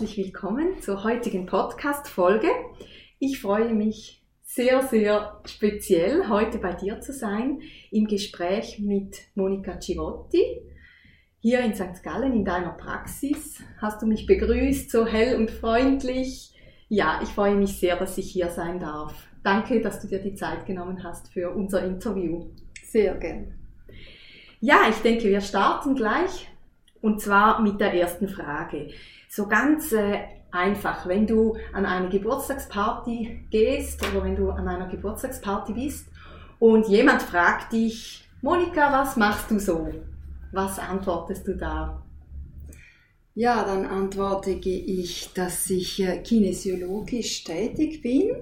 Herzlich willkommen zur heutigen Podcast-Folge. Ich freue mich sehr, sehr speziell, heute bei dir zu sein, im Gespräch mit Monika Civotti. Hier in St. Gallen in deiner Praxis hast du mich begrüßt, so hell und freundlich. Ja, ich freue mich sehr, dass ich hier sein darf. Danke, dass du dir die Zeit genommen hast für unser Interview. Sehr gern. Ja, ich denke, wir starten gleich und zwar mit der ersten Frage. So ganz äh, einfach, wenn du an eine Geburtstagsparty gehst oder wenn du an einer Geburtstagsparty bist und jemand fragt dich, Monika, was machst du so? Was antwortest du da? Ja, dann antworte ich, dass ich äh, kinesiologisch tätig bin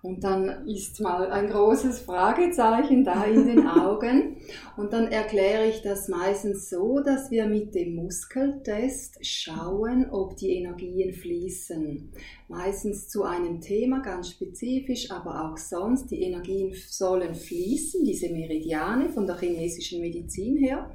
und dann ist mal ein großes Fragezeichen da in den Augen. Und dann erkläre ich das meistens so, dass wir mit dem Muskeltest schauen, ob die Energien fließen. Meistens zu einem Thema ganz spezifisch, aber auch sonst. Die Energien sollen fließen, diese Meridiane von der chinesischen Medizin her.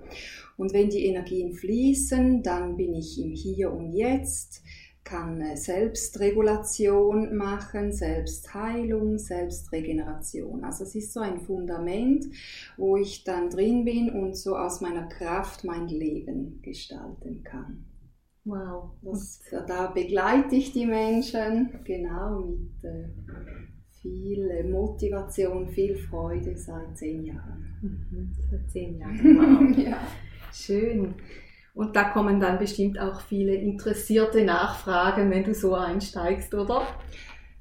Und wenn die Energien fließen, dann bin ich im Hier und Jetzt kann Selbstregulation machen, Selbstheilung, Selbstregeneration. Also es ist so ein Fundament, wo ich dann drin bin und so aus meiner Kraft mein Leben gestalten kann. Wow. Das, da begleite ich die Menschen, genau, mit äh, viel Motivation, viel Freude seit zehn Jahren. Mhm, seit zehn Jahren, wow. ja. Schön. Und da kommen dann bestimmt auch viele interessierte Nachfragen, wenn du so einsteigst, oder?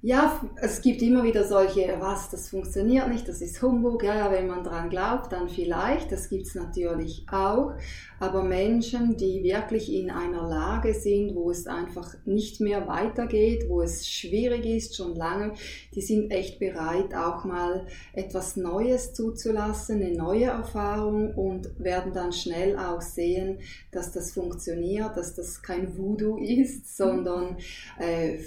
Ja, es gibt immer wieder solche, was, das funktioniert nicht, das ist Humbug. Ja, ja, wenn man dran glaubt, dann vielleicht. Das gibt's natürlich auch. Aber Menschen, die wirklich in einer Lage sind, wo es einfach nicht mehr weitergeht, wo es schwierig ist, schon lange, die sind echt bereit, auch mal etwas Neues zuzulassen, eine neue Erfahrung und werden dann schnell auch sehen, dass das funktioniert, dass das kein Voodoo ist, sondern äh,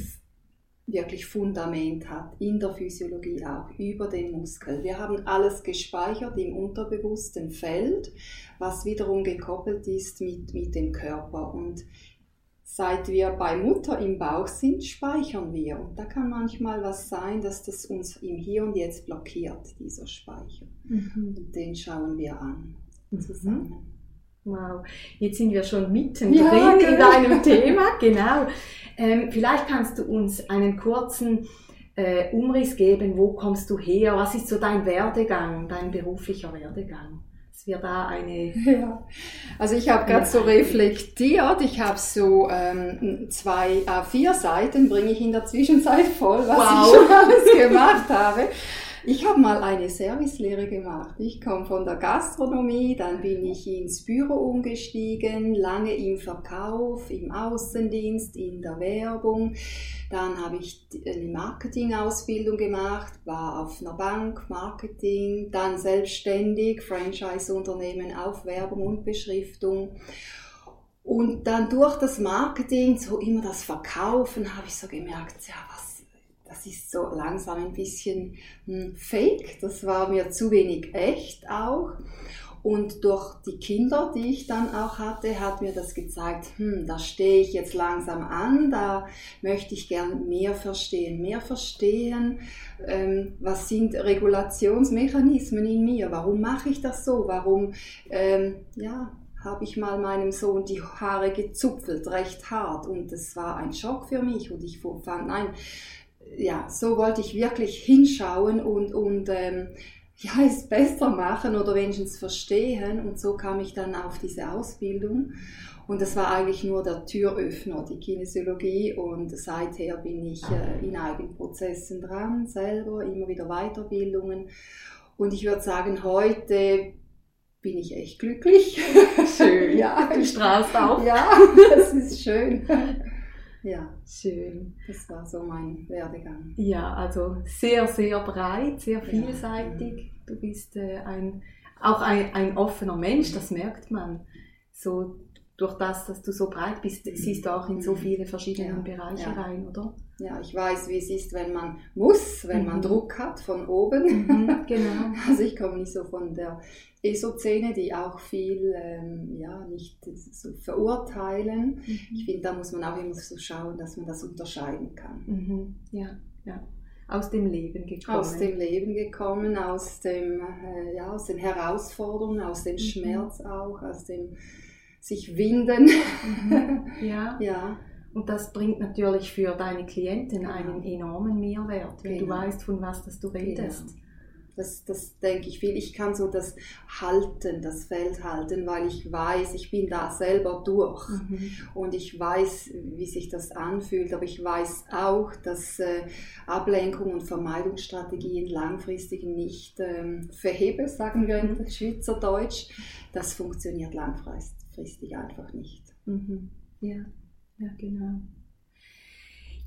wirklich Fundament hat, in der Physiologie auch, über den Muskel. Wir haben alles gespeichert im unterbewussten Feld, was wiederum gekoppelt ist mit, mit dem Körper. Und seit wir bei Mutter im Bauch sind, speichern wir. Und da kann manchmal was sein, dass das uns im Hier und Jetzt blockiert, dieser Speicher. Mhm. Und den schauen wir an mhm. zusammen. Wow, jetzt sind wir schon mittendrin ja, genau. in deinem Thema, genau. Ähm, vielleicht kannst du uns einen kurzen äh, Umriss geben, wo kommst du her, was ist so dein Werdegang, dein beruflicher Werdegang? Dass wir da eine... Ja. Also ich habe gerade so reflektiert, ich habe so ähm, zwei A4 Seiten, bringe ich in der Zwischenzeit voll, was wow. ich schon alles gemacht habe. Ich habe mal eine Servicelehre gemacht. Ich komme von der Gastronomie, dann bin ich ins Büro umgestiegen, lange im Verkauf, im Außendienst, in der Werbung. Dann habe ich eine Marketingausbildung gemacht, war auf einer Bank, Marketing, dann selbstständig, Franchise-Unternehmen auf Werbung und Beschriftung. Und dann durch das Marketing, so immer das Verkaufen, habe ich so gemerkt, ja, was das ist so langsam ein bisschen hm, fake, das war mir zu wenig echt auch. Und durch die Kinder, die ich dann auch hatte, hat mir das gezeigt, hm, da stehe ich jetzt langsam an, da möchte ich gern mehr verstehen. Mehr verstehen, ähm, was sind Regulationsmechanismen in mir, warum mache ich das so, warum, ähm, ja, habe ich mal meinem Sohn die Haare gezupfelt, recht hart. Und das war ein Schock für mich. Und ich fand, nein, ja, so wollte ich wirklich hinschauen und, und ähm, ja, es besser machen oder wenigstens verstehen. Und so kam ich dann auf diese Ausbildung. Und das war eigentlich nur der Türöffner, die Kinesiologie. Und seither bin ich äh, in eigenen Prozessen dran, selber, immer wieder Weiterbildungen. Und ich würde sagen, heute bin ich echt glücklich. Schön. ja, du strahlst auch. Ja, das ist schön. Ja, schön. Das war so mein Werdegang. Ja, also sehr, sehr breit, sehr vielseitig. Ja. Du bist äh, ein, auch ein, ein offener Mensch, das merkt man. So durch das, dass du so breit bist, mhm. siehst du auch in so mhm. viele verschiedene ja. Bereiche ja. rein, oder? Ja, ich weiß, wie es ist, wenn man muss, wenn mhm. man Druck hat von oben. Mhm, genau. Also ich komme nicht so von der ESO-Szene, die auch viel ähm, ja, nicht so verurteilen. Mhm. Ich finde, da muss man auch immer so schauen, dass man das unterscheiden kann. Mhm. Ja, ja. Aus dem Leben gekommen. Aus dem Leben gekommen, aus, dem, äh, ja, aus den Herausforderungen, aus dem Schmerz auch, aus dem sich winden. Mhm. Ja. ja. Und das bringt natürlich für deine Klienten genau. einen enormen Mehrwert, wenn genau. du weißt, von was das du redest. Genau. Das, das denke ich viel. Ich kann so das halten, das Feld halten, weil ich weiß, ich bin da selber durch mhm. und ich weiß, wie sich das anfühlt, aber ich weiß auch, dass äh, Ablenkung und Vermeidungsstrategien langfristig nicht ähm, verhebe, sagen wir in mhm. Schweizerdeutsch. Das funktioniert langfristig langfristig einfach nicht. Mhm. Ja, ja, genau.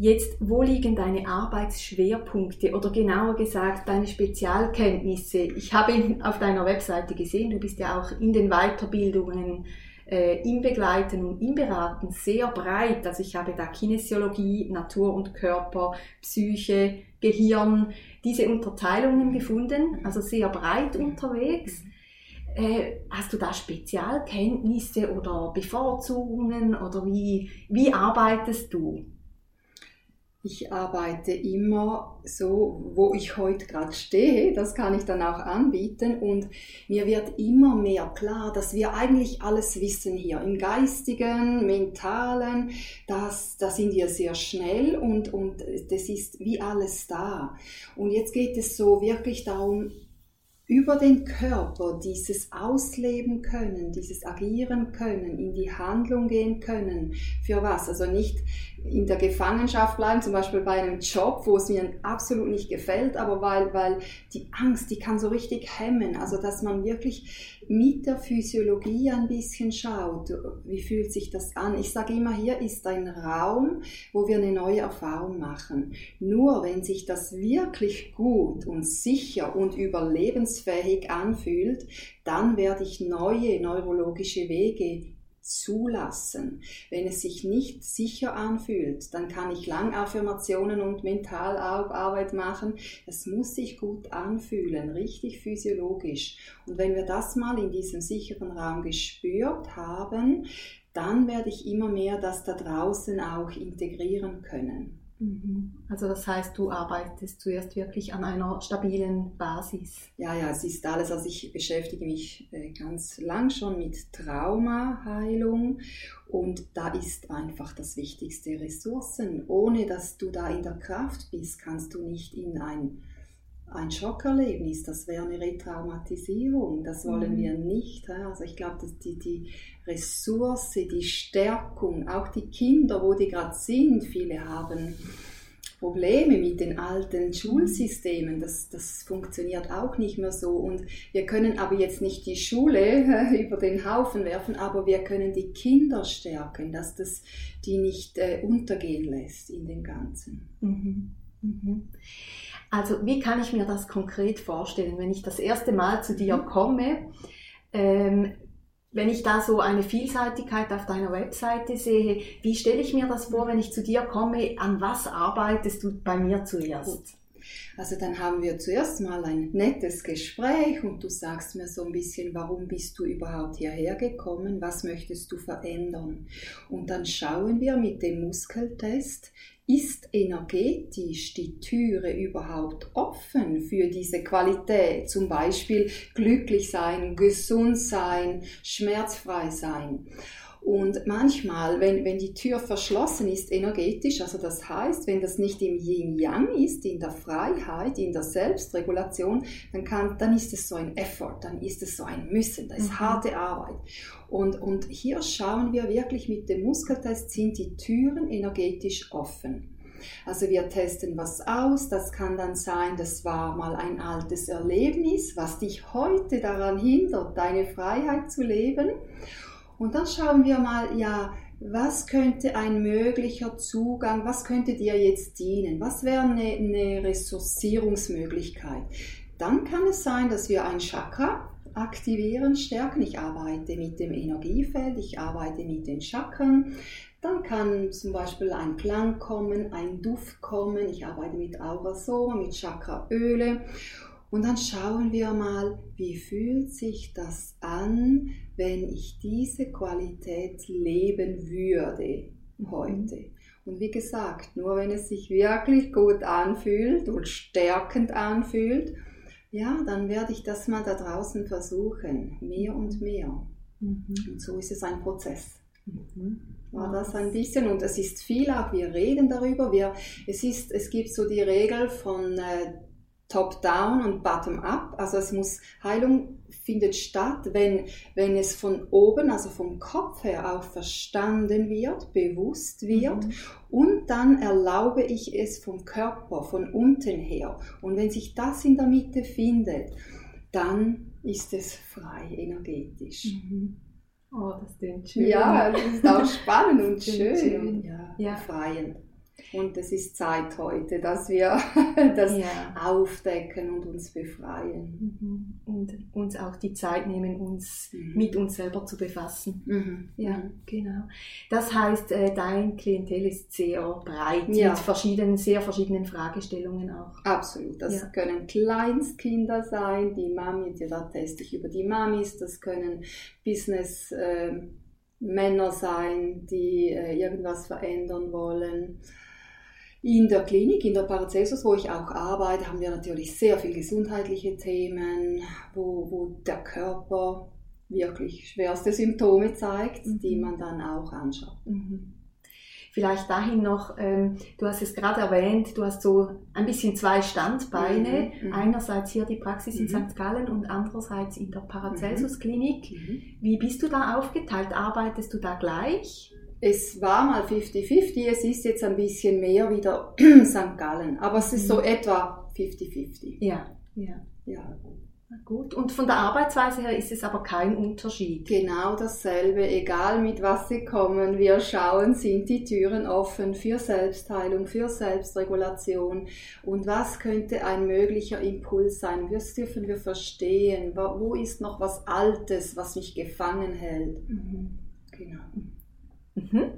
Jetzt, wo liegen deine Arbeitsschwerpunkte oder genauer gesagt deine Spezialkenntnisse? Ich habe auf deiner Webseite gesehen, du bist ja auch in den Weiterbildungen äh, im Begleiten und im Beraten sehr breit. Also ich habe da Kinesiologie, Natur und Körper, Psyche, Gehirn, diese Unterteilungen gefunden, also sehr breit unterwegs. Äh, hast du da Spezialkenntnisse oder Bevorzugungen oder wie, wie arbeitest du? Ich arbeite immer so, wo ich heute gerade stehe, das kann ich dann auch anbieten und mir wird immer mehr klar, dass wir eigentlich alles wissen hier im geistigen, mentalen, das, da sind wir sehr schnell und, und das ist wie alles da. Und jetzt geht es so wirklich darum, über den Körper dieses Ausleben können, dieses Agieren können, in die Handlung gehen können. Für was? Also nicht in der Gefangenschaft bleiben, zum Beispiel bei einem Job, wo es mir absolut nicht gefällt, aber weil, weil die Angst, die kann so richtig hemmen. Also dass man wirklich mit der Physiologie ein bisschen schaut, wie fühlt sich das an. Ich sage immer, hier ist ein Raum, wo wir eine neue Erfahrung machen. Nur wenn sich das wirklich gut und sicher und überlebensfähig anfühlt, dann werde ich neue neurologische Wege zulassen. Wenn es sich nicht sicher anfühlt, dann kann ich Langaffirmationen und Mentalarbeit machen. Es muss sich gut anfühlen, richtig physiologisch. Und wenn wir das mal in diesem sicheren Raum gespürt haben, dann werde ich immer mehr das da draußen auch integrieren können. Mhm. Also das heißt, du arbeitest zuerst wirklich an einer stabilen Basis. Ja, ja, es ist alles. Also ich beschäftige mich äh, ganz lang schon mit Traumaheilung und da ist einfach das wichtigste Ressourcen. Ohne dass du da in der Kraft bist, kannst du nicht in ein ein Schockerlebnis, das wäre eine Retraumatisierung, das wollen mhm. wir nicht. Also ich glaube, dass die, die Ressource, die Stärkung, auch die Kinder, wo die gerade sind, viele haben Probleme mit den alten Schulsystemen, das, das funktioniert auch nicht mehr so. Und wir können aber jetzt nicht die Schule über den Haufen werfen, aber wir können die Kinder stärken, dass das die nicht äh, untergehen lässt in dem Ganzen. Mhm. Mhm. Also wie kann ich mir das konkret vorstellen, wenn ich das erste Mal zu dir mhm. komme? Ähm, wenn ich da so eine Vielseitigkeit auf deiner Webseite sehe, wie stelle ich mir das vor, wenn ich zu dir komme? An was arbeitest du bei mir zuerst? Also dann haben wir zuerst mal ein nettes Gespräch und du sagst mir so ein bisschen, warum bist du überhaupt hierher gekommen, was möchtest du verändern. Und dann schauen wir mit dem Muskeltest, ist energetisch die Türe überhaupt offen für diese Qualität? Zum Beispiel glücklich sein, gesund sein, schmerzfrei sein. Und manchmal, wenn, wenn die Tür verschlossen ist energetisch, also das heißt, wenn das nicht im Yin-Yang ist, in der Freiheit, in der Selbstregulation, dann, kann, dann ist es so ein Effort, dann ist es so ein Müssen, das ist mhm. harte Arbeit. Und, und hier schauen wir wirklich mit dem Muskeltest, sind die Türen energetisch offen. Also wir testen was aus. Das kann dann sein, das war mal ein altes Erlebnis, was dich heute daran hindert, deine Freiheit zu leben. Und dann schauen wir mal, ja, was könnte ein möglicher Zugang, was könnte dir jetzt dienen? Was wäre eine, eine Ressourcierungsmöglichkeit? Dann kann es sein, dass wir ein Chakra aktivieren, stärken. Ich arbeite mit dem Energiefeld, ich arbeite mit den Chakren. Dann kann zum Beispiel ein Klang kommen, ein Duft kommen. Ich arbeite mit Aurasoma, mit Chakraöle. Und dann schauen wir mal, wie fühlt sich das an, wenn ich diese Qualität leben würde heute. Und wie gesagt, nur wenn es sich wirklich gut anfühlt und stärkend anfühlt, ja, dann werde ich das mal da draußen versuchen, mehr und mehr. Mhm. Und so ist es ein Prozess. Mhm. War das ein bisschen und es ist viel auch, wir reden darüber, wir, es, ist, es gibt so die Regel von äh, Top-Down und Bottom-Up. Also es muss, Heilung findet statt, wenn, wenn es von oben, also vom Kopf her auch verstanden wird, bewusst wird. Mhm. Und dann erlaube ich es vom Körper, von unten her. Und wenn sich das in der Mitte findet, dann ist es frei energetisch. Mhm. Oh, das klingt schön. Ja, das ist auch spannend und schön. schön. Ja, ja. befreiend. Und es ist Zeit heute, dass wir das ja. aufdecken und uns befreien. Mhm. Und uns auch die Zeit nehmen, uns mhm. mit uns selber zu befassen. Mhm. Ja, mhm. genau. Das heißt, äh, dein Klientel ist sehr breit ja. mit verschiedenen, sehr verschiedenen Fragestellungen auch. Absolut. Das ja. können Kleinstkinder sein, die Mami, da teste ich über die Mamis, das können Business äh, Männer sein, die äh, irgendwas verändern wollen. In der Klinik, in der Paracelsus, wo ich auch arbeite, haben wir natürlich sehr viele gesundheitliche Themen, wo, wo der Körper wirklich schwerste Symptome zeigt, mhm. die man dann auch anschaut. Mhm. Vielleicht dahin noch, ähm, du hast es gerade erwähnt, du hast so ein bisschen zwei Standbeine. Mhm, mhm. Einerseits hier die Praxis in mhm. St. Gallen und andererseits in der Paracelsus-Klinik. Mhm. Wie bist du da aufgeteilt? Arbeitest du da gleich? Es war mal 50-50, es ist jetzt ein bisschen mehr wieder St. Gallen, aber es ist so mhm. etwa 50-50. Ja, ja. ja. Na gut. Und von der Arbeitsweise her ist es aber kein Unterschied. Genau dasselbe, egal mit was Sie kommen. Wir schauen, sind die Türen offen für Selbstheilung, für Selbstregulation und was könnte ein möglicher Impuls sein? Was dürfen wir verstehen? Wo ist noch was Altes, was mich gefangen hält? Mhm. Genau. Mhm.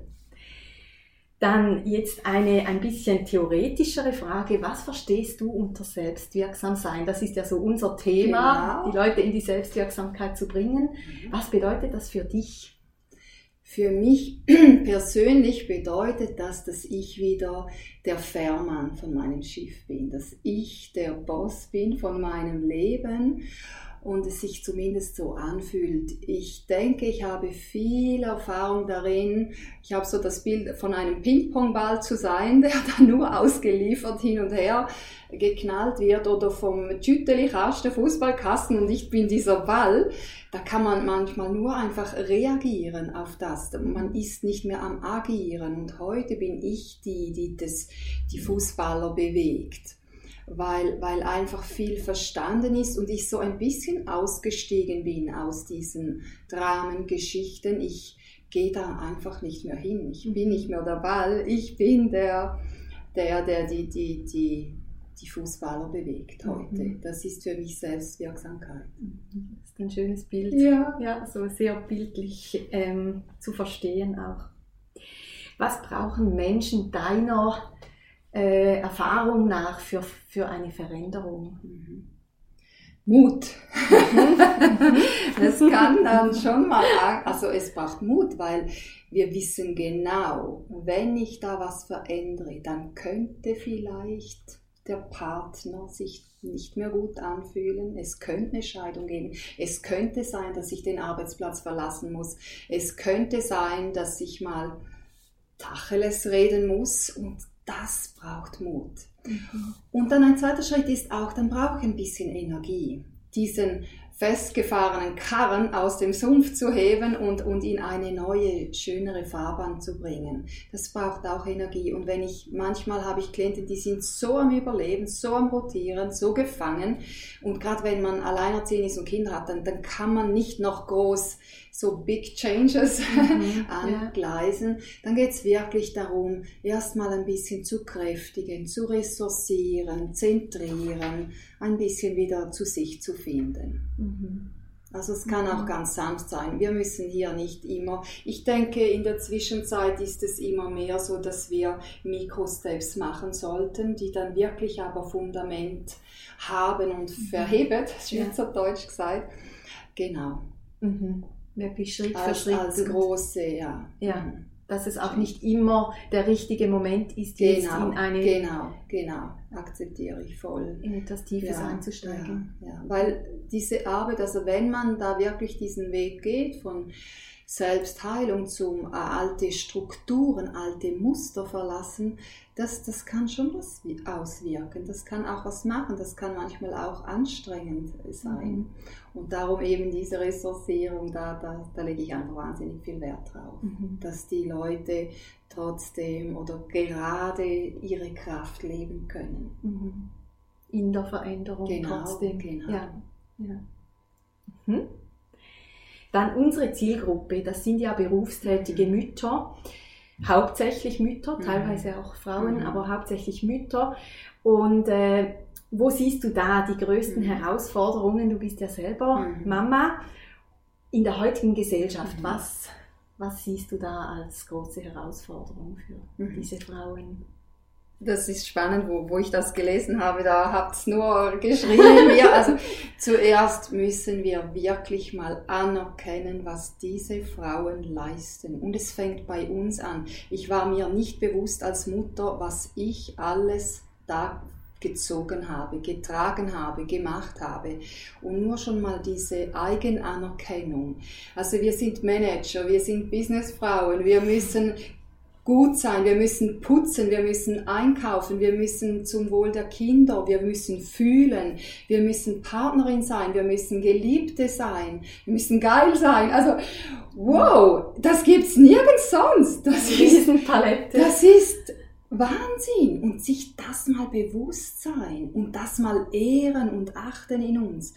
Dann jetzt eine ein bisschen theoretischere Frage. Was verstehst du unter selbstwirksam sein? Das ist ja so unser Thema, genau. die Leute in die Selbstwirksamkeit zu bringen. Mhm. Was bedeutet das für dich? Für mich persönlich bedeutet das, dass ich wieder der Fährmann von meinem Schiff bin, dass ich der Boss bin von meinem Leben und es sich zumindest so anfühlt. Ich denke, ich habe viel Erfahrung darin. Ich habe so das Bild von einem Ping-Pong-Ball zu sein, der dann nur ausgeliefert hin und her geknallt wird oder vom Tüteli-Kasten, Fußballkasten und ich bin dieser Ball. Da kann man manchmal nur einfach reagieren auf das. Man ist nicht mehr am Agieren und heute bin ich die, die das, die Fußballer bewegt weil, weil einfach viel verstanden ist und ich so ein bisschen ausgestiegen bin aus diesen Dramengeschichten. Ich gehe da einfach nicht mehr hin. Ich bin nicht mehr der Ball. Ich bin der, der, der die, die, die, die Fußballer bewegt heute. Mhm. Das ist für mich Selbstwirksamkeit. Mhm. Das ist ein schönes Bild. Ja, ja so sehr bildlich ähm, zu verstehen auch. Was brauchen Menschen deiner äh, Erfahrung nach für, für eine Veränderung? Mhm. Mut. das kann dann schon mal, also es braucht Mut, weil wir wissen genau, wenn ich da was verändere, dann könnte vielleicht der Partner sich nicht mehr gut anfühlen. Es könnte eine Scheidung geben. Es könnte sein, dass ich den Arbeitsplatz verlassen muss. Es könnte sein, dass ich mal Tacheles reden muss und das braucht Mut. Mhm. Und dann ein zweiter Schritt ist auch, dann brauche ich ein bisschen Energie. Diesen festgefahrenen Karren aus dem Sumpf zu heben und, und in eine neue, schönere Fahrbahn zu bringen. Das braucht auch Energie. Und wenn ich, manchmal habe ich Klienten, die sind so am Überleben, so am Rotieren, so gefangen. Und gerade wenn man alleinerziehend ist und Kinder hat, dann, dann kann man nicht noch groß so Big Changes mhm, angleisen, ja. dann geht es wirklich darum, erstmal ein bisschen zu kräftigen, zu ressourcieren, zentrieren, ein bisschen wieder zu sich zu finden. Mhm. Also es kann auch mhm. ganz sanft sein. Wir müssen hier nicht immer, ich denke, in der Zwischenzeit ist es immer mehr so, dass wir Mikrosteps machen sollten, die dann wirklich aber Fundament haben und mhm. verheben, Schweizerdeutsch gesagt. Genau. Mhm wirklich Schritt als, für Schritt. Als große, ja. Ja. Mhm. Dass es auch nicht immer der richtige Moment ist, genau, jetzt in eine. Genau, genau. Akzeptiere ich voll. In etwas Tiefes ja, einzusteigen. Ja, ja. Weil diese Arbeit, also wenn man da wirklich diesen Weg geht von Selbstheilung zum äh, alte Strukturen, alte Muster verlassen, das, das kann schon was auswirken, das kann auch was machen, das kann manchmal auch anstrengend sein. Mhm. Und darum eben diese Ressourcierung, da, da, da lege ich einfach wahnsinnig viel Wert drauf, mhm. dass die Leute trotzdem oder gerade ihre Kraft leben können. Mhm. In der Veränderung genau, trotzdem. Genau. Ja. Ja. Mhm. Dann unsere Zielgruppe, das sind ja berufstätige mhm. Mütter, hauptsächlich Mütter, mhm. teilweise auch Frauen, mhm. aber hauptsächlich Mütter. Und äh, wo siehst du da die größten. Herausforderungen? Du bist ja selber. Mama. In der heutigen Gesellschaft, was, was siehst du da als große Herausforderung für mhm. diese Frauen? Das ist spannend, wo, wo ich das gelesen habe, da habt es nur geschrieben. ja, also zuerst müssen wir wirklich mal anerkennen, was diese Frauen leisten. Und es fängt bei uns an. Ich war mir nicht bewusst als Mutter, was ich alles da gezogen habe, getragen habe, gemacht habe. Und nur schon mal diese Eigenanerkennung. Also wir sind Manager, wir sind Businessfrauen, wir müssen gut sein, wir müssen putzen, wir müssen einkaufen, wir müssen zum Wohl der Kinder, wir müssen fühlen, wir müssen Partnerin sein, wir müssen Geliebte sein, wir müssen geil sein. Also, wow, das gibt's nirgends sonst. Das ist, das ist Wahnsinn! Und sich das mal bewusst sein und das mal ehren und achten in uns,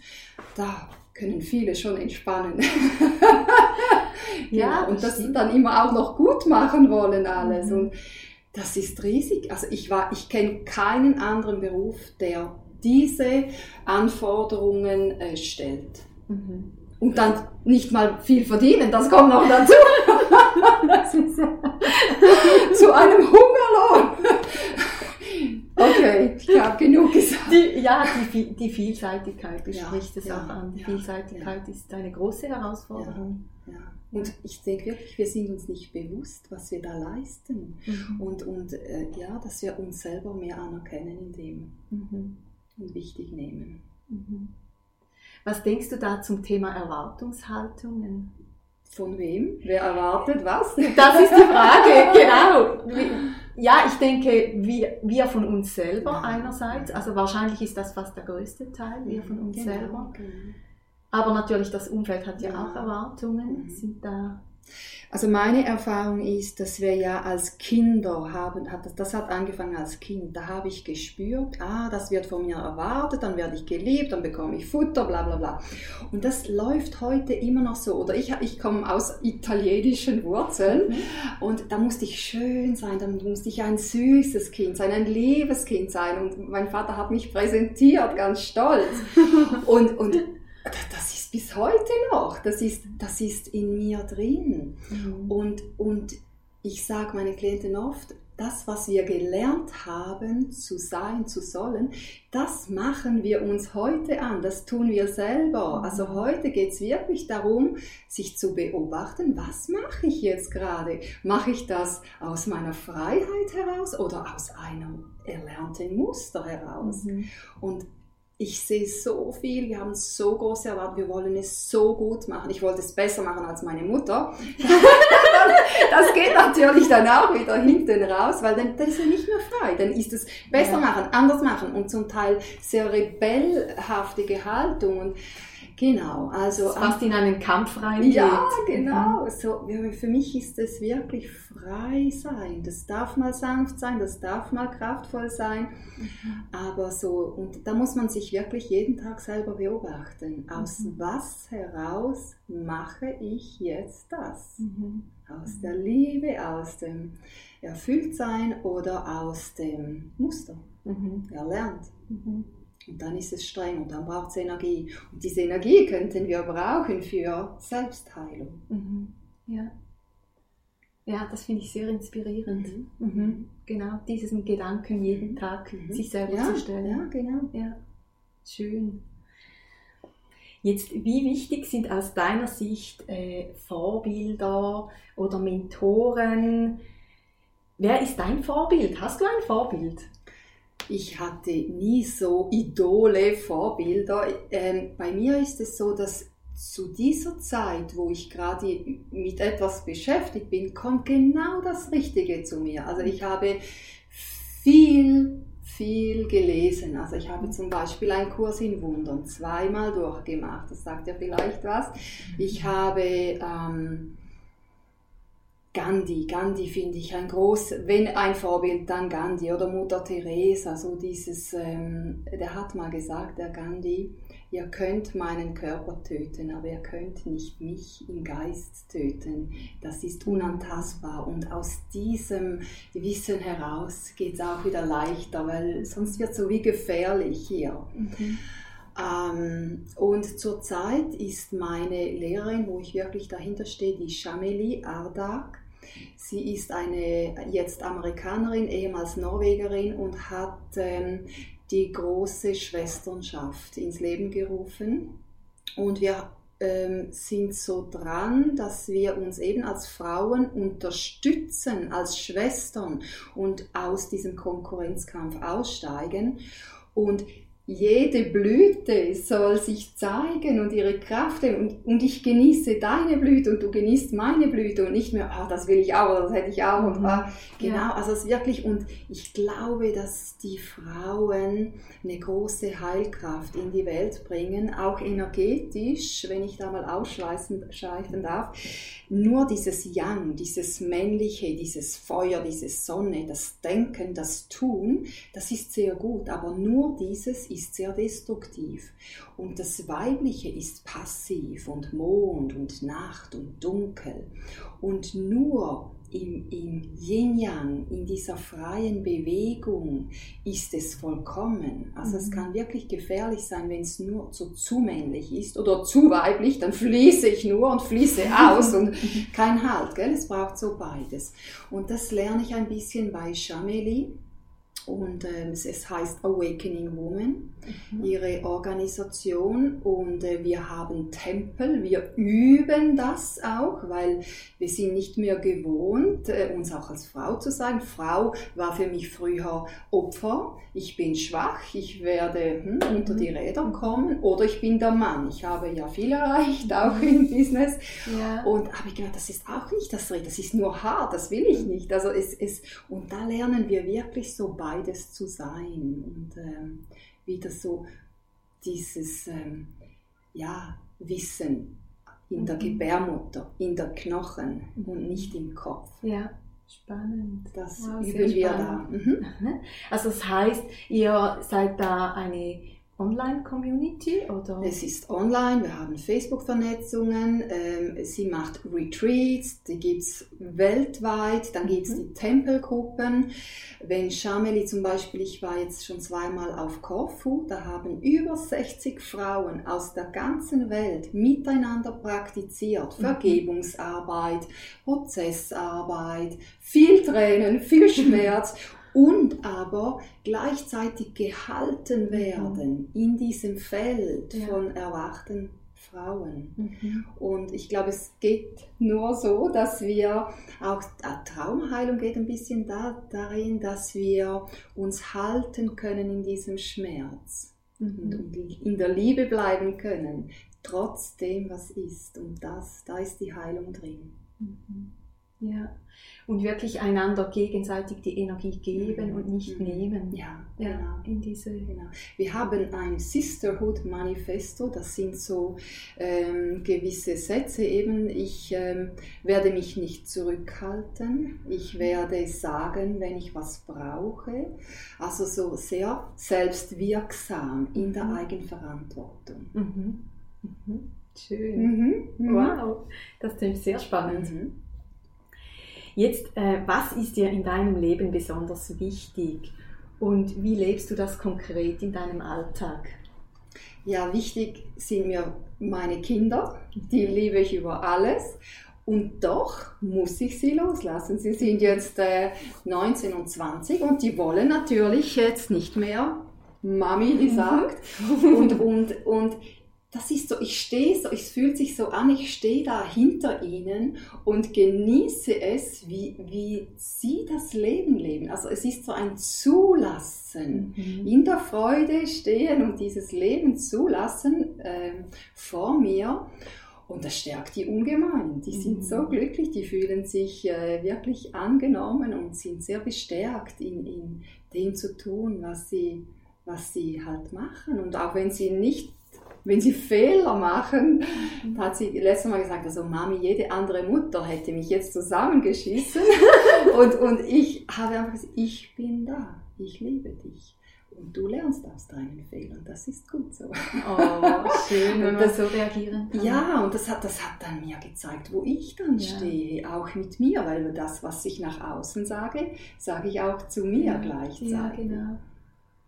da können viele schon entspannen. ja, genau. und das stimmt. dann immer auch noch gut machen wollen alles. Mhm. Und das ist riesig. Also ich war, ich kenne keinen anderen Beruf, der diese Anforderungen äh, stellt. Mhm. Und dann nicht mal viel verdienen, das kommt noch dazu. zu einem Hungerlohn. Okay, ich habe genug gesagt. Die, ja, die, die Vielseitigkeit, du ja, sprichst es ja, auch an. Die ja, Vielseitigkeit ist eine große Herausforderung. Und ich denke wirklich, wir sind uns nicht bewusst, was wir da leisten. Mhm. Und, und äh, ja, dass wir uns selber mehr anerkennen in dem mhm. und wichtig nehmen. Mhm. Was denkst du da zum Thema Erwartungshaltungen? Von wem? Wer erwartet was? Das ist die Frage, genau. Ja, ich denke, wir, wir von uns selber ja. einerseits, also wahrscheinlich ist das fast der größte Teil, wir von uns genau, selber. Genau. Aber natürlich, das Umfeld hat ja, ja. auch Erwartungen, mhm. sind da also meine Erfahrung ist, dass wir ja als Kinder haben, das hat angefangen als Kind, da habe ich gespürt, ah, das wird von mir erwartet, dann werde ich geliebt, dann bekomme ich Futter, bla bla bla. Und das läuft heute immer noch so. Oder ich, ich komme aus italienischen Wurzeln mhm. und da musste ich schön sein, dann musste ich ein süßes Kind sein, ein liebes Kind sein. Und mein Vater hat mich präsentiert, ganz stolz. und, und das bis heute noch, das ist, das ist in mir drin. Mhm. Und, und ich sage meinen Klienten oft, das, was wir gelernt haben, zu sein, zu sollen, das machen wir uns heute an, das tun wir selber. Mhm. Also heute geht es wirklich darum, sich zu beobachten, was mache ich jetzt gerade? Mache ich das aus meiner Freiheit heraus oder aus einem erlernten Muster heraus? Mhm. Und ich sehe so viel, wir haben so große Erwartungen, wir wollen es so gut machen. Ich wollte es besser machen als meine Mutter. das geht natürlich dann auch wieder hinten raus, weil dann, dann ist er nicht mehr frei. Dann ist es besser ja. machen, anders machen und zum Teil sehr rebellhaftige Haltung. Und Genau, also fast in einen Kampf reingeht. Ja, genau. So, für mich ist es wirklich frei sein. Das darf mal sanft sein, das darf mal kraftvoll sein, mhm. aber so und da muss man sich wirklich jeden Tag selber beobachten. Aus mhm. was heraus mache ich jetzt das? Mhm. Aus der Liebe, aus dem Erfülltsein oder aus dem Muster mhm. erlernt. Und dann ist es streng und dann braucht es Energie. Und diese Energie könnten wir brauchen für Selbstheilung. Mhm. Ja. Ja, das finde ich sehr inspirierend. Mhm. Mhm. Genau, diesen Gedanken jeden mhm. Tag mhm. sich selber ja, zu stellen. Ja, genau. Ja, schön. Jetzt, wie wichtig sind aus deiner Sicht äh, Vorbilder oder Mentoren? Wer ist dein Vorbild? Hast du ein Vorbild? Ich hatte nie so Idole, Vorbilder. Ähm, bei mir ist es so, dass zu dieser Zeit, wo ich gerade mit etwas beschäftigt bin, kommt genau das Richtige zu mir. Also ich habe viel, viel gelesen. Also ich habe zum Beispiel einen Kurs in Wundern zweimal durchgemacht. Das sagt ja vielleicht was. Ich habe ähm, Gandhi, Gandhi finde ich ein groß, wenn ein Vorbild, dann Gandhi oder Mutter Teresa, so dieses, ähm, der hat mal gesagt, der Gandhi, ihr könnt meinen Körper töten, aber ihr könnt nicht mich im Geist töten. Das ist unantastbar und aus diesem Wissen heraus geht es auch wieder leichter, weil sonst wird es so wie gefährlich hier. Mhm. Ähm, und zurzeit ist meine Lehrerin, wo ich wirklich dahinter stehe, die Shameli Ardak. Sie ist eine jetzt Amerikanerin, ehemals Norwegerin und hat ähm, die große Schwesternschaft ins Leben gerufen. Und wir ähm, sind so dran, dass wir uns eben als Frauen unterstützen, als Schwestern und aus diesem Konkurrenzkampf aussteigen. Und jede Blüte soll sich zeigen und ihre Kraft und, und ich genieße deine Blüte und du genießt meine Blüte und nicht mehr, ah, das will ich auch, das hätte ich auch und ah, genau, ja. also es wirklich und ich glaube, dass die Frauen eine große Heilkraft in die Welt bringen, auch energetisch, wenn ich da mal ausschweifen darf, nur dieses Yang, dieses Männliche, dieses Feuer, diese Sonne, das Denken, das Tun, das ist sehr gut, aber nur dieses ist sehr destruktiv. Und das Weibliche ist passiv und Mond und Nacht und Dunkel. Und nur im, im Yin-Yang, in dieser freien Bewegung ist es vollkommen. Also mhm. es kann wirklich gefährlich sein, wenn es nur zu, zu männlich ist oder zu weiblich, dann fließe ich nur und fließe aus und kein Halt. Gell? Es braucht so beides. Und das lerne ich ein bisschen bei Chameli und ähm, es heißt Awakening Woman, mhm. ihre Organisation und äh, wir haben Tempel, wir üben das auch, weil wir sind nicht mehr gewohnt, äh, uns auch als Frau zu sagen. Frau war für mich früher Opfer, ich bin schwach, ich werde hm, unter die mhm. Räder kommen oder ich bin der Mann. Ich habe ja viel erreicht, auch im Business ja. und habe ich gedacht, das ist auch nicht das Räder, das ist nur hart, das will ich nicht. Also es, es, und da lernen wir wirklich so bei beides zu sein und ähm, wieder so dieses ähm, ja, Wissen in der mhm. Gebärmutter, in der Knochen und nicht im Kopf. Ja, spannend. Das wow, üben wir da. Mhm. Also das heißt, ihr seid da eine Online-Community oder? Es ist online, wir haben Facebook-Vernetzungen, ähm, sie macht Retreats, die gibt es weltweit, dann gibt es mhm. die Tempelgruppen. Wenn Shameli zum Beispiel, ich war jetzt schon zweimal auf Korfu, da haben über 60 Frauen aus der ganzen Welt miteinander praktiziert. Mhm. Vergebungsarbeit, Prozessarbeit, viel Tränen, viel Schmerz und aber gleichzeitig gehalten werden in diesem Feld ja. von erwachten Frauen. Mhm. Und ich glaube, es geht nur so, dass wir auch äh, Traumheilung geht ein bisschen da, darin, dass wir uns halten können in diesem Schmerz mhm. und in der Liebe bleiben können, trotz dem, was ist. Und das, da ist die Heilung drin. Mhm. Ja. Und wirklich einander gegenseitig die Energie geben und nicht Mhm. nehmen. Ja, Ja, genau. in diese. Genau. Wir haben ein Sisterhood Manifesto, das sind so ähm, gewisse Sätze eben. Ich ähm, werde mich nicht zurückhalten, ich werde sagen, wenn ich was brauche. Also so sehr selbstwirksam in der Mhm. Eigenverantwortung. Mhm. Mhm. Schön. Mhm. Mhm. Wow, das klingt sehr spannend. Mhm. Jetzt, äh, was ist dir in deinem Leben besonders wichtig und wie lebst du das konkret in deinem Alltag? Ja, wichtig sind mir meine Kinder, die liebe ich über alles. Und doch muss ich sie loslassen. Sie sind jetzt äh, 19 und 20 und die wollen natürlich jetzt nicht mehr Mami, die sagt. Und, und, und das ist so, ich stehe so, es fühlt sich so an, ich stehe da hinter ihnen und genieße es, wie, wie sie das Leben leben. Also es ist so ein Zulassen Mhm. in der Freude stehen und dieses Leben zulassen ähm, vor mir. Und das stärkt die ungemein. Die sind Mhm. so glücklich, die fühlen sich äh, wirklich angenommen und sind sehr bestärkt in, in dem zu tun, was sie, was sie halt machen. Und auch wenn sie nicht, wenn sie Fehler machen, Mhm. hat sie letztes Mal gesagt, also Mami, jede andere Mutter hätte mich jetzt zusammengeschissen. und, und ich habe einfach gesagt, ich bin da, ich liebe dich. Und du lernst aus deinen Fehlern, das ist gut so. Oh, schön, wenn man so reagieren kann. Ja, und das hat, das hat dann mir gezeigt, wo ich dann Ja. stehe, auch mit mir, weil das, was ich nach außen sage, sage ich auch zu mir Ja, gleichzeitig. Ja, genau.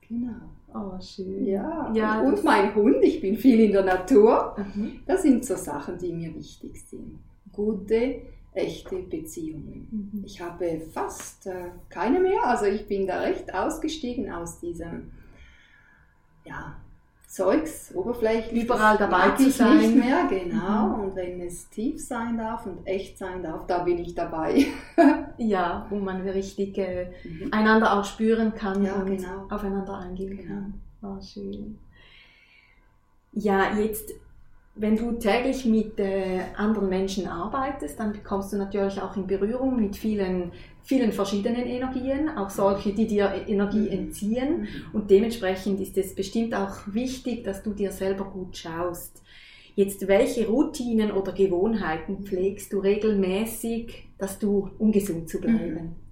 genau. Oh, schön. Ja, ja und, und mein Hund, ich bin viel in der Natur. Mhm. Das sind so Sachen, die mir wichtig sind. Gute, echte Beziehungen. Mhm. Ich habe fast äh, keine mehr, also ich bin da recht ausgestiegen aus diesem ja, Zeugs, oberflächlich. Überall dabei zu sein. nicht mehr, genau. Mhm. Und wenn es tief sein darf und echt sein darf, da bin ich dabei. Ja, wo man richtig äh, Mhm. einander auch spüren kann Ja, und genau. aufeinander eingehen Genau. kann. Oh, schön. Ja, jetzt, wenn du täglich mit äh, anderen Menschen arbeitest, dann kommst du natürlich auch in Berührung mit vielen, vielen verschiedenen Energien, auch solche, die dir Energie Mhm. entziehen. Und dementsprechend ist es bestimmt auch wichtig, dass du dir selber gut schaust. Jetzt, welche Routinen oder Gewohnheiten pflegst du regelmäßig, dass du, um gesund zu bleiben?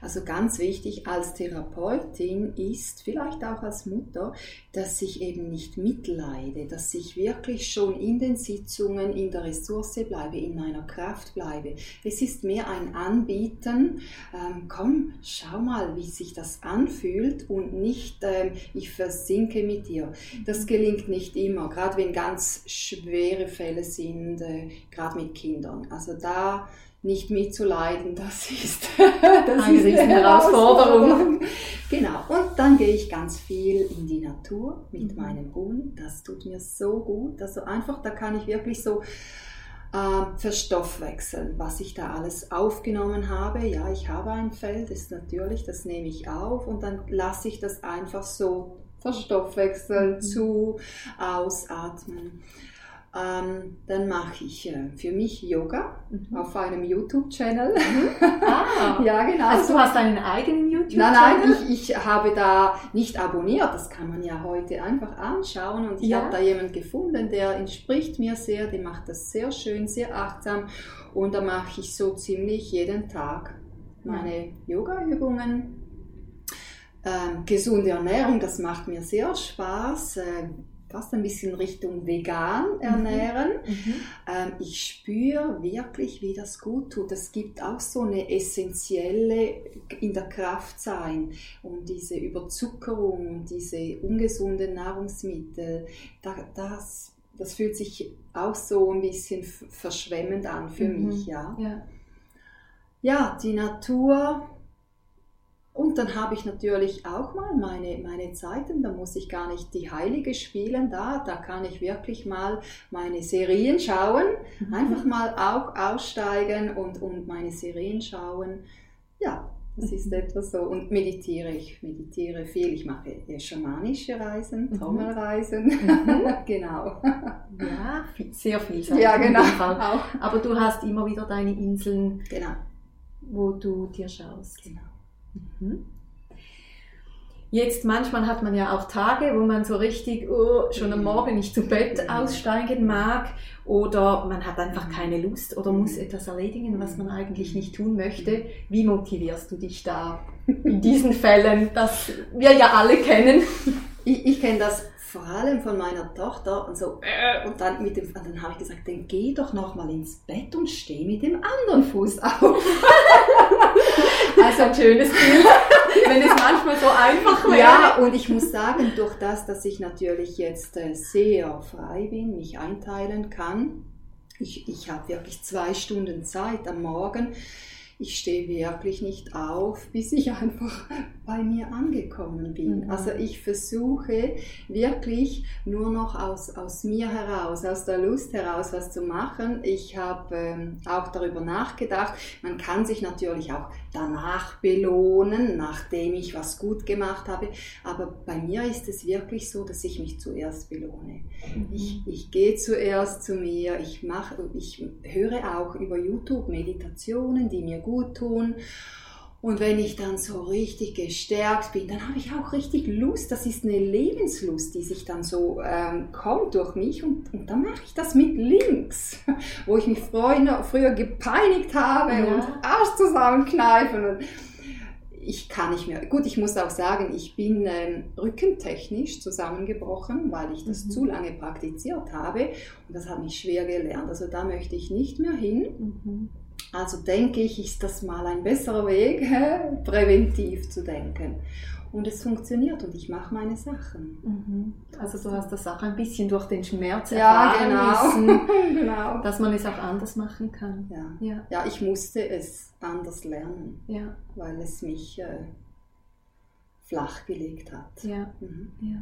Also ganz wichtig als Therapeutin ist, vielleicht auch als Mutter, dass ich eben nicht mitleide, dass ich wirklich schon in den Sitzungen in der Ressource bleibe, in meiner Kraft bleibe. Es ist mehr ein Anbieten, ähm, komm, schau mal, wie sich das anfühlt und nicht, ähm, ich versinke mit dir. Das gelingt nicht immer, gerade wenn ganz schwere Fälle sind, äh, gerade mit Kindern. Also da nicht mitzuleiden, das ist, das Eine ist riesen Herausforderung. Genau, und dann gehe ich ganz viel in die Natur mit Mhm. meinem Hund. Das tut mir so gut. Also einfach, da kann ich wirklich so äh, verstoffwechseln, was ich da alles aufgenommen habe. Ja, ich habe ein Feld, ist natürlich, das nehme ich auf und dann lasse ich das einfach so verstoffwechseln, Mhm. zu, ausatmen. Ähm, dann mache ich äh, für mich Yoga Mhm. auf einem YouTube-Channel. Ah, ja, genau. Also du hast einen eigenen Nein, YouTube-Channel? nein, ich, ich habe da nicht abonniert, das kann man ja heute einfach anschauen und ich Ja. habe da jemanden gefunden, der entspricht mir sehr, der macht das sehr schön, sehr achtsam und da mache ich so ziemlich jeden Tag meine Yoga-Übungen. Ähm, gesunde Ernährung, das macht mir sehr Spaß, äh, fast ein bisschen Richtung vegan ernähren. Mhm. Ähm, ich spüre wirklich, wie das gut tut. Es gibt auch so eine essentielle in der Kraft sein und diese Überzuckerung und diese ungesunden Nahrungsmittel, da, das, das fühlt sich auch so ein bisschen verschwemmend an für Mhm. mich, ja. Ja. Ja, die Natur. Und dann habe ich natürlich auch mal meine, meine Zeiten, da muss ich gar nicht die Heilige spielen, da, da kann ich wirklich mal meine Serien schauen, Mhm. einfach mal auch aussteigen und, und meine Serien schauen. Ja, das ist Mhm. etwas so. Und meditiere, ich meditiere viel, ich mache schamanische Reisen, Mhm. Trommelreisen, Mhm. genau. Ja, viel- sehr vielseitig. Ja, genau. Auch. Aber du hast immer wieder deine Inseln genau. wo du dir schaust. Genau. Mhm. Jetzt manchmal hat man ja auch Tage, wo man so richtig oh, schon am Morgen nicht zum Bett aussteigen mag oder man hat einfach keine Lust oder muss etwas erledigen, was man eigentlich nicht tun möchte. Wie motivierst du dich da in diesen Fällen, das wir ja alle kennen? Ich, ich kenne das vor allem von meiner Tochter und so äh, und dann mit dem dann habe ich gesagt, dann geh doch noch mal ins Bett und steh mit dem anderen Fuß auf. also ein schönes Bild, wenn es manchmal so einfach wäre. Ja, und ich muss sagen, durch das, dass ich natürlich jetzt äh, sehr frei bin, mich einteilen kann, ich, ich habe wirklich zwei Stunden Zeit am Morgen ich stehe wirklich nicht auf, bis ich einfach bei mir angekommen bin. Mhm. Also ich versuche wirklich nur noch aus, aus mir heraus, aus der Lust heraus was zu machen. Ich habe ähm, auch darüber nachgedacht, man kann sich natürlich auch danach belohnen, nachdem ich was gut gemacht habe. Aber bei mir ist es wirklich so, dass ich mich zuerst belohne. Mhm. Ich, ich gehe zuerst zu mir, ich, mache, ich höre auch über YouTube Meditationen, die mir gut tun. Und wenn ich dann so richtig gestärkt bin, dann habe ich auch richtig Lust. Das ist eine Lebenslust, die sich dann so ähm, kommt durch mich. Und, und dann mache ich das mit links, wo ich mich früher, früher gepeinigt habe ja. und Arsch zusammenkneifen. Und ich kann nicht mehr. Gut, ich muss auch sagen, ich bin ähm, rückentechnisch zusammengebrochen, weil ich das mhm. zu lange praktiziert habe. Und das hat mich schwer gelernt. Also da möchte ich nicht mehr hin. Mhm. Also denke ich, ist das mal ein besserer Weg, präventiv zu denken. Und es funktioniert und ich mache meine Sachen. Mhm. Also du hast das auch ein bisschen durch den Schmerz ja, erfahren genau. müssen, genau. dass man es auch anders machen kann. Ja, ja. ja ich musste es anders lernen, ja. weil es mich äh, flach gelegt hat. Ja. Mhm. ja.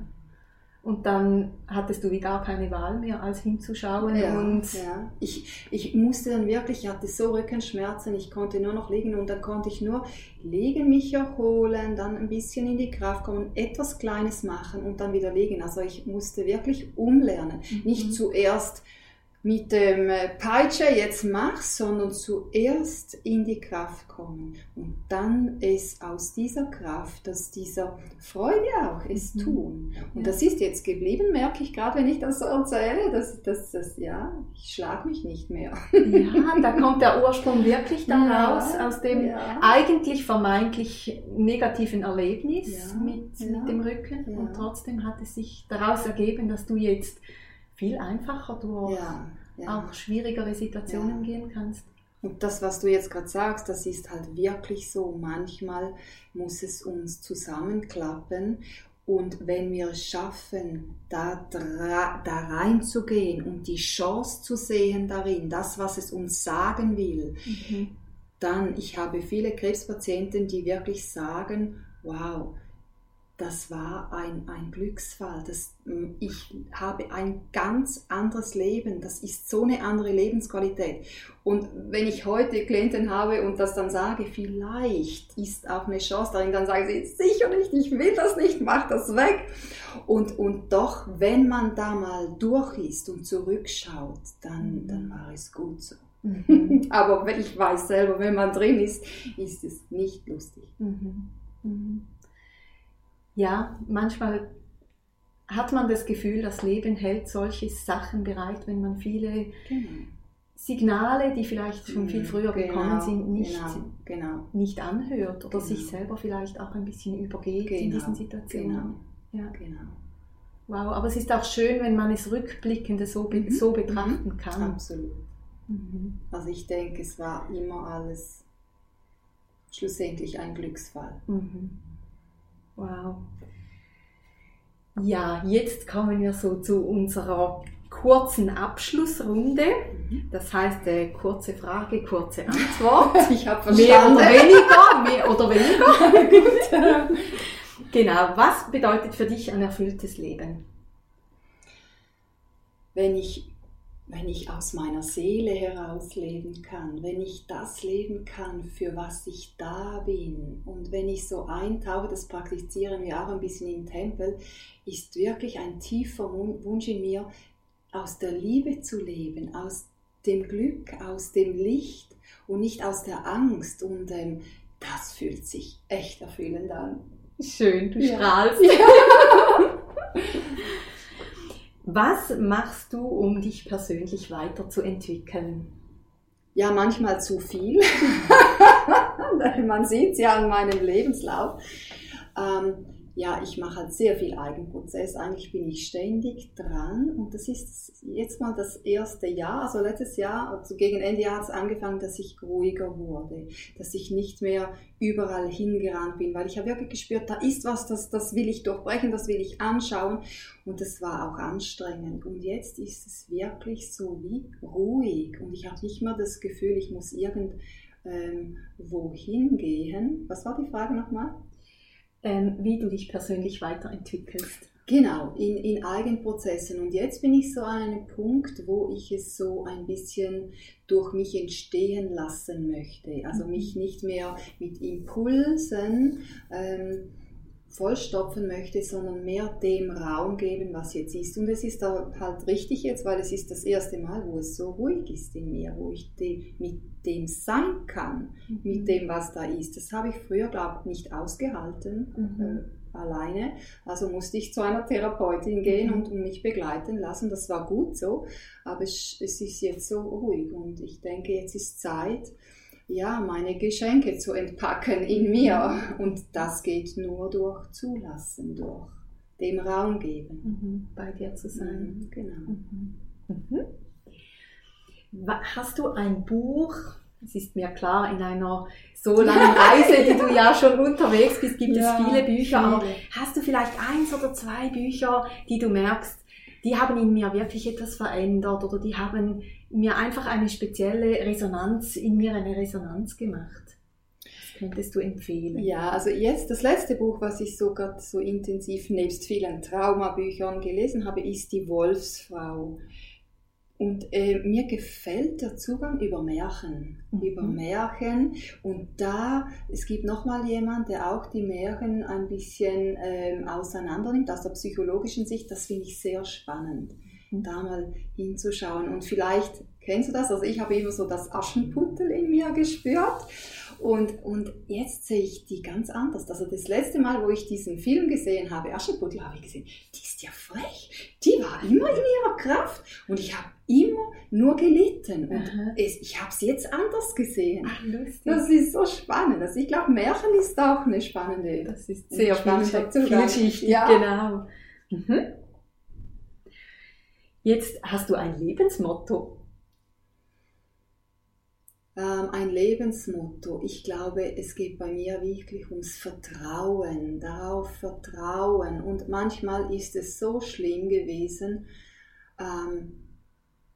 Und dann hattest du wie gar keine Wahl mehr, als hinzuschauen. Ja, und ja. Ich, ich musste dann wirklich, ich hatte so Rückenschmerzen, ich konnte nur noch liegen und dann konnte ich nur liegen, mich erholen, dann ein bisschen in die Kraft kommen, etwas Kleines machen und dann wieder liegen. Also ich musste wirklich umlernen. Mhm. Nicht zuerst mit dem Peitsche jetzt machst, sondern zuerst in die Kraft kommen und dann es aus dieser Kraft, aus dieser Freude auch es mhm. tun. Und ja. das ist jetzt geblieben, merke ich gerade, wenn ich das so erzähle, dass das, das ja, ich schlage mich nicht mehr. Ja, da kommt der Ursprung wirklich dann ja, raus aus dem ja. eigentlich vermeintlich negativen Erlebnis mit, mit dem Rücken und trotzdem hat es sich daraus ergeben, dass du jetzt viel einfacher durch ja, ja. auch schwierigere Situationen ja. gehen kannst. Und das, was du jetzt gerade sagst, das ist halt wirklich so. Manchmal muss es uns zusammenklappen. Und wenn wir es schaffen, da, da reinzugehen und die Chance zu sehen darin, das, was es uns sagen will, mhm. dann, ich habe viele Krebspatienten, die wirklich sagen, wow, das war ein, ein Glücksfall. Das, mm, ich habe ein ganz anderes Leben. Das ist so eine andere Lebensqualität. Und wenn ich heute Klienten habe und das dann sage, vielleicht ist auch eine Chance darin, dann sagen sie, sicher nicht, ich will das nicht, mach das weg. Und, und doch, wenn man da mal durch ist und zurückschaut, dann, dann mhm. war es gut so. Mhm. Aber ich weiß selber, wenn man drin ist, ist es nicht lustig. Mhm. Mhm ja, manchmal hat man das Gefühl, das Leben hält solche Sachen bereit, wenn man viele genau. Signale, die vielleicht schon viel mhm, früher genau, gekommen sind, nicht, genau, genau. nicht anhört oder sich genau. selber vielleicht auch ein bisschen übergeht in diesen genau, Situationen. Ja. Genau. Wow, aber es ist auch schön, wenn man es rückblickend so, mhm. so betrachten mhm. kann. Absolut. Mhm. Also ich denke, es war immer alles schlussendlich ein Glücksfall. Mhm. Wow. Ja, jetzt kommen wir so zu unserer kurzen Abschlussrunde. Mhm. Das heißt, äh, kurze Frage, kurze Antwort. ich habe verstanden. Mehr oder weniger, mehr oder weniger. genau, was bedeutet für dich ein erfülltes Leben? Wenn ich wenn ich aus meiner Seele heraus leben kann, wenn ich das leben kann, für was ich da bin und wenn ich so eintauche, das praktizieren wir auch ein bisschen im Tempel, ist wirklich ein tiefer Wunsch in mir, aus der Liebe zu leben, aus dem Glück, aus dem Licht, und nicht aus der Angst. Und ähm, das fühlt sich echt erfüllend an. Schön, du ja. strahlst. Ja. Was machst du, um dich persönlich weiterzuentwickeln? Ja, manchmal zu viel. Man sieht es ja an meinem Lebenslauf. Ähm, ja, ich mache halt sehr viel Eigenprozess. Eigentlich bin ich ständig dran und das ist jetzt mal das erste Jahr. Also letztes Jahr, also gegen Ende Jahr hat es angefangen, dass ich ruhiger wurde, dass ich nicht mehr überall hingerannt bin, weil ich habe wirklich gespürt, da ist was, das, das will ich durchbrechen, das will ich anschauen und das war auch anstrengend. Und jetzt ist es wirklich so wie ruhig und ich habe nicht mehr das Gefühl, ich muss irgendwo ähm, hingehen. Was war die Frage nochmal? Ähm, wie du dich persönlich weiterentwickelst. Genau, in, in Eigenprozessen. Und jetzt bin ich so an einem Punkt, wo ich es so ein bisschen durch mich entstehen lassen möchte. Also mhm. mich nicht mehr mit Impulsen ähm, vollstopfen möchte, sondern mehr dem Raum geben, was jetzt ist. Und es ist halt richtig jetzt, weil es ist das erste Mal, wo es so ruhig ist in mir, wo ich de, mit dem sein kann, mhm. mit dem, was da ist. Das habe ich früher, glaube ich, nicht ausgehalten. Mhm. Äh, alleine. Also musste ich zu einer Therapeutin gehen mhm. und, und, mich begleiten lassen. Das war gut so, aber es, es ist jetzt so ruhig und ich denke, jetzt ist Zeit, ja, meine Geschenke zu entpacken in mir. Und das geht nur durch Zulassen, durch dem Raum geben. Mhm, bei dir zu sein. Mhm, genau. Mhm. Mhm. Hast du ein Buch, es ist mir klar, in einer so langen Reise, die du ja schon unterwegs bist, gibt ja, es viele Bücher, viele. aber hast du vielleicht eins oder zwei Bücher, die du merkst, die haben in mir wirklich etwas verändert oder die haben mir einfach eine spezielle Resonanz, in mir eine Resonanz gemacht. Was könntest du empfehlen? Ja, also jetzt das letzte Buch, was ich so gerade so intensiv nebst vielen Traumabüchern gelesen habe, ist Die Wolfsfrau. Und äh, mir gefällt der Zugang über Märchen, mhm. über Märchen. Und da, es gibt nochmal jemand, der auch die Märchen ein bisschen ähm, auseinander nimmt, aus der psychologischen Sicht. Das finde ich sehr spannend, mhm. da mal hinzuschauen. Und vielleicht kennst du das, also ich habe immer so das Aschenputtel in mir gespürt. Und, und jetzt sehe ich die ganz anders. Also das letzte Mal, wo ich diesen Film gesehen habe, Aschenputtel, habe ich gesehen, die ist ja frech. Die war immer in ihrer Kraft. Und ich habe immer nur gelitten. Und es, ich habe es jetzt anders gesehen. Ach. Das ist so spannend. Also ich glaube, Märchen ist auch eine spannende. Das ist sehr spannend. vielschichtig. Ja. Genau. Mhm. Jetzt hast du ein Lebensmotto. Ähm, ein Lebensmotto. Ich glaube, es geht bei mir wirklich ums Vertrauen, darauf Vertrauen. Und manchmal ist es so schlimm gewesen, ähm,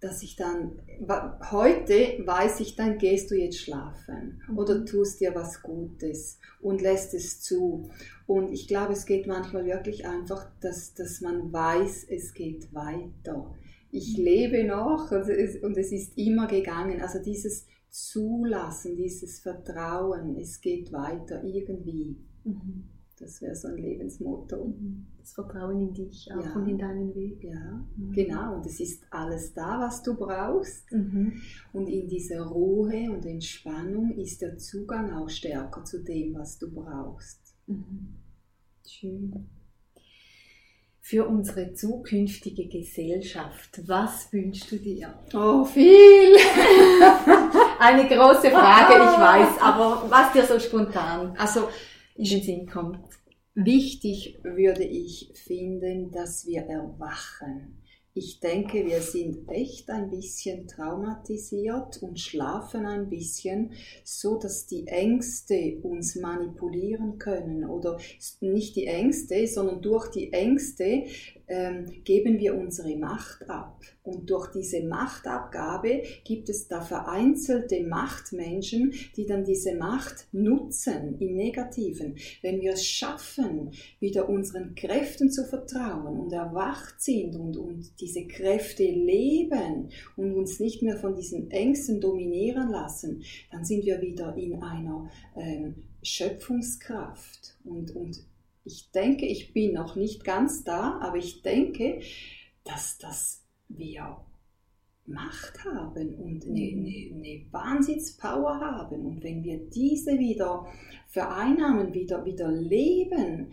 dass ich dann, heute weiß ich, dann gehst du jetzt schlafen mhm. oder tust dir was Gutes und lässt es zu. Und ich glaube, es geht manchmal wirklich einfach, dass, dass man weiß, es geht weiter. Ich mhm. lebe noch und es ist immer gegangen. Also dieses Zulassen, dieses Vertrauen, es geht weiter irgendwie. Mhm. Das wäre so ein Lebensmotto. Mhm. Das Vertrauen in dich auch ja. und in deinen Weg. Ja, mhm. genau. Und es ist alles da, was du brauchst. Mhm. Und in dieser Ruhe und Entspannung ist der Zugang auch stärker zu dem, was du brauchst. Mhm. Schön. Für unsere zukünftige Gesellschaft, was wünschst du dir? Oh, viel! Eine große Frage, ich weiß, aber was dir so spontan also, in den Sinn kommt. Wichtig würde ich finden, dass wir erwachen. Ich denke, wir sind echt ein bisschen traumatisiert und schlafen ein bisschen, so dass die Ängste uns manipulieren können oder nicht die Ängste, sondern durch die Ängste geben wir unsere Macht ab. Und durch diese Machtabgabe gibt es da vereinzelte Machtmenschen, die dann diese Macht nutzen im Negativen. Wenn wir es schaffen, wieder unseren Kräften zu vertrauen und erwacht sind und, und diese Kräfte leben und uns nicht mehr von diesen Ängsten dominieren lassen, dann sind wir wieder in einer ähm, Schöpfungskraft und, und ich denke, ich bin noch nicht ganz da, aber ich denke, dass, dass wir Macht haben und eine, eine, eine Wahnsinnspower haben. Und wenn wir diese wieder vereinnahmen, wieder, wieder leben,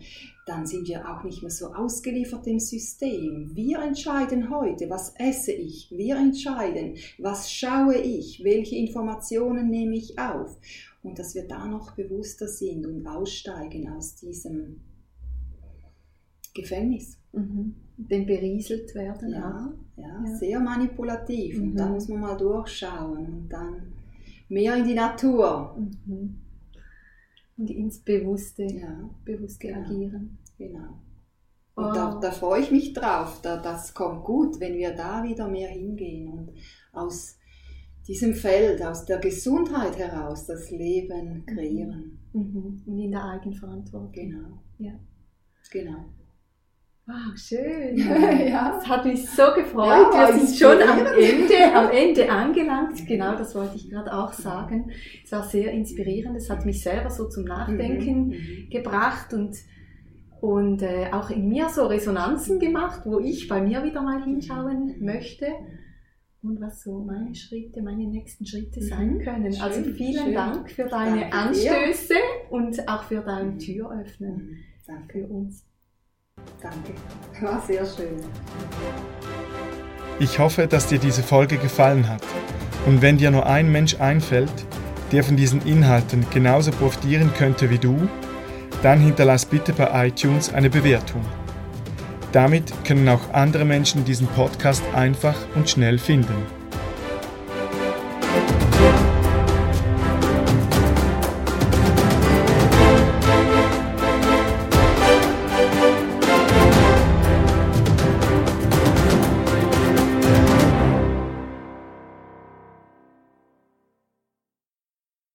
dann sind wir auch nicht mehr so ausgeliefert dem System. Wir entscheiden heute, was esse ich. Wir entscheiden, was schaue ich, welche Informationen nehme ich auf. Und dass wir da noch bewusster sind und aussteigen aus diesem Gefängnis. Mhm. Dem berieselt werden. Ja, ja, ja, sehr manipulativ. Mhm. Und da muss man mal durchschauen und dann mehr in die Natur. Mhm. Und ins Bewusste, ja. bewusste genau. agieren. Genau. Und oh. da, da, freue ich mich drauf. Da, das kommt gut, wenn wir da wieder mehr hingehen und aus diesem Feld, aus der Gesundheit heraus das Leben kreieren. Mhm. Und in der Eigenverantwortung. Genau. Ja. Genau. Wow, schön. ja. Das hat mich so gefreut. Ja, Wir sind schon am Ende, am Ende angelangt. Genau, das wollte ich gerade auch sagen. Es war sehr inspirierend. Es hat mich selber so zum Nachdenken mhm. mhm. gebracht und, und äh, auch in mir so Resonanzen gemacht, wo ich bei mir wieder mal hinschauen mhm. möchte und was so meine Schritte, meine nächsten Schritte sein mhm. können. Schön, also vielen schön. Dank für deine Danke Anstöße dir. und auch für dein Türöffnen Danke. für uns. Danke, war sehr schön. Ich hoffe, dass dir diese Folge gefallen hat. Und wenn dir nur ein Mensch einfällt, der von diesen Inhalten genauso profitieren könnte wie du, dann hinterlass bitte bei iTunes eine Bewertung. Damit können auch andere Menschen diesen Podcast einfach und schnell finden.